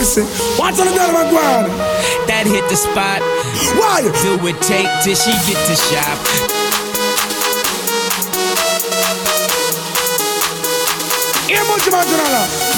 mercy. Watch on the dirt my grind. That hit the spot. Why? Do it take till she get to shop. Emoji